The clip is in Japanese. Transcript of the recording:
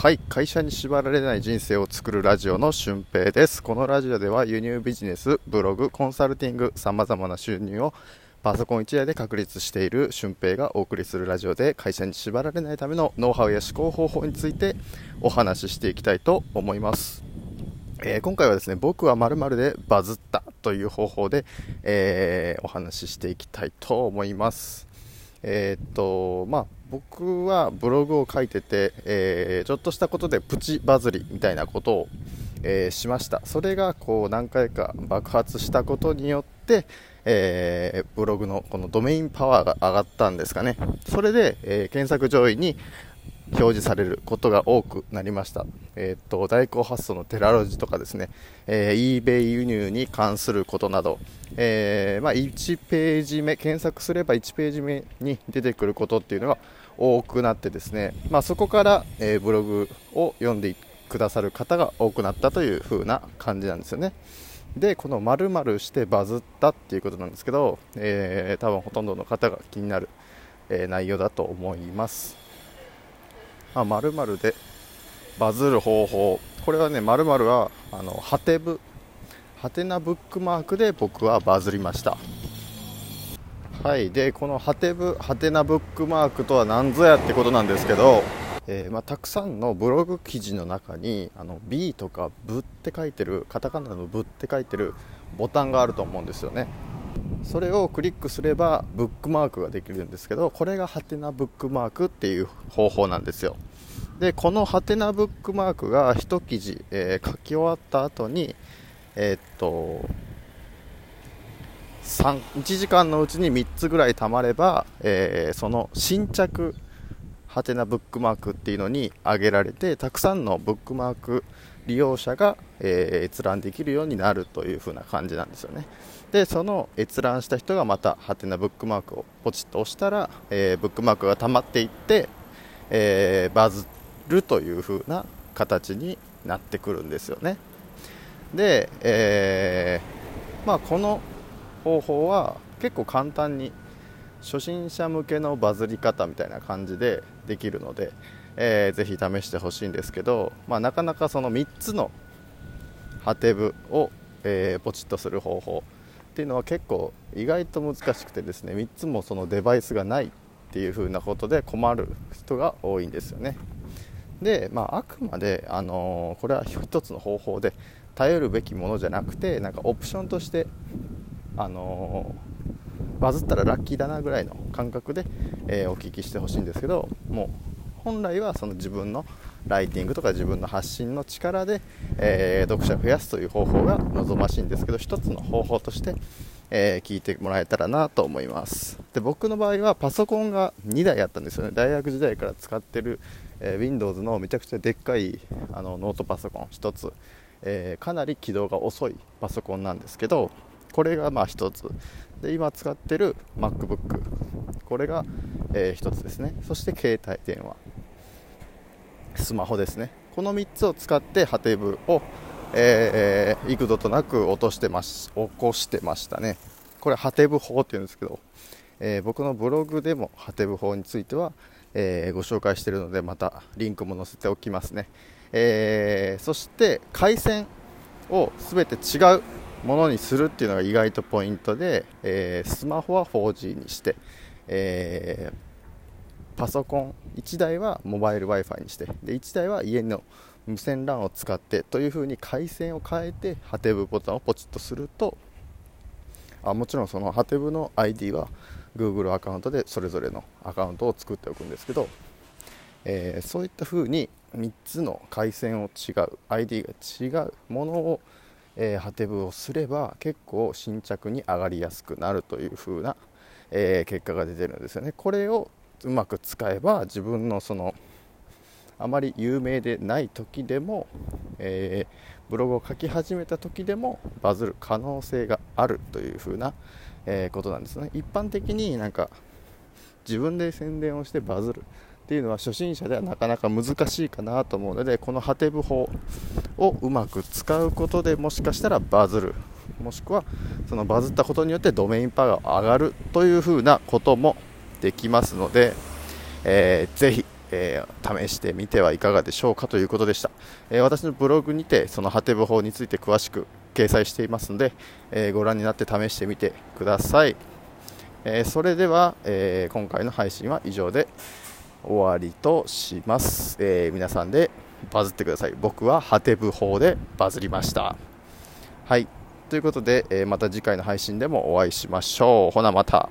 はい会社に縛られない人生を作るラジオの俊平です。このラジオでは輸入ビジネスブログコンサルティングさまざまな収入をパソコン1台で確立している俊平がお送りするラジオで会社に縛られないためのノウハウや思考方法についてお話ししていきたいと思います、えー、今回はですね僕は〇〇でバズったという方法で、えー、お話ししていきたいと思います。えー、っとまあ僕はブログを書いてて、えー、ちょっとしたことでプチバズりみたいなことを、えー、しました。それがこう何回か爆発したことによって、えー、ブログのこのドメインパワーが上がったんですかね。それで、え検索上位に表示されることが多くなりました。えっ、と、代行発送のテラロジとかですね、えー、eBay 輸入に関することなど、えー、まあ、1ページ目、検索すれば1ページ目に出てくることっていうのが多くなってですね、まあ、そこから、え、ブログを読んでくださる方が多くなったという風な感じなんですよね。で、この〇〇してバズったっていうことなんですけど、えー、多分ほとんどの方が気になる、え内容だと思います。まる〇〇でバズる方法。これはね〇〇はあのハテブ。ハテナブックマークで僕はバズりました。はい。でこのハテブハテナブックマークとは何ぞやってことなんですけど、えー、まあ、たくさんのブログ記事の中にあの B とかブって書いてるカタカナのブって書いてるボタンがあると思うんですよね。それをクリックすればブックマークができるんですけどこれがハテナブックマークっていう方法なんですよ。でこのハテナブックマークが1記事、えー、書き終わった後にえー、っと1時間のうちに3つぐらいたまれば、えー、その新着ハテナブックマークっていうのに上げられてたくさんのブックマーク利用者が、えー、閲覧できるようになるという風な感じなんですよね。でその閲覧した人がまたハテナブックマークをポチッと押したら、えー、ブックマークが溜まっていって、えー、バズるという風な形になってくるんですよね。で、えー、まあ、この方法は結構簡単に初心者向けのバズり方みたいな感じでできるので、えー、ぜひ試してほしいんですけど、まあ、なかなかその3つのハテブを、えー、ポチッとする方法っていうのは結構意外と難しくてですね3つもそのデバイスがないっていう風なことで困る人が多いんですよね。で、まあ、あくまで、あのー、これは1つの方法で頼るべきものじゃなくてなんかオプションとして、あのー、バズったらラッキーだなぐらいの感覚で、えー、お聞きしてほしいんですけどもう本来はその自分のライティングとか自分の発信の力で、えー、読者を増やすという方法が望ましいんですけど一つの方法として、えー、聞いてもらえたらなと思います。で僕の場合はパソコンが2台あったんですよね。大学時代から使ってる、えー、Windows のめちゃくちゃでっかいあのノートパソコン1つ、えーかなり起動が遅いパソコンなんですけどこれがまあ1つ。で今使ってる MacBook これが、え1つですね。そして携帯電話。スマホですね。この3つを使ってハテブを、えー、幾度となく落としてます起こしてましたね。これハテブ法っていうんですけど、えー、僕のブログでもハテブ法については、えー、ご紹介しているのでまたリンクも載せておきますね、えそして回線を全て違うものにするっていうのが意外とポイントで、えスマホは 4G にして、えーパソコン1台はモバイル Wi-Fi にしてで1台は家の無線 LAN を使ってという風に回線を変えてハテブボタンをポチッとするとあもちろんそのハテブの ID は Google アカウントでそれぞれのアカウントを作っておくんですけど、えー、そういった風に3つの回線を違う ID が違うものを、えー、ハテブをすれば結構新着に上がりやすくなるという風な、えー、結果が出てるんですよね。これをうまく使えば自分のそのあまり有名でない時でも、えー、ブログを書き始めた時でもバズる可能性があるというふうな、えー、ことなんですね。一般的になんか自分で宣伝をしてバズるっていうのは初心者ではなかなか難しいかなと思うのでこのハテブ法をうまく使うことでもしかしたらバズる。もしくはそのバズったことによってドメインパワーが上がるというふうなこともできますので、えー、ぜひえー、試してみてはいかがでしょうかということでした、えー、私のブログにてそのハテブ法について詳しく掲載していますので、えご覧になって試してみてください、えそれでは、え今回の配信は以上で終わりとします、え皆さんでバズってください。僕はハテブ法でバズりました。はい。ということで、えまた次回の配信でもお会いしましょう。ほなまた。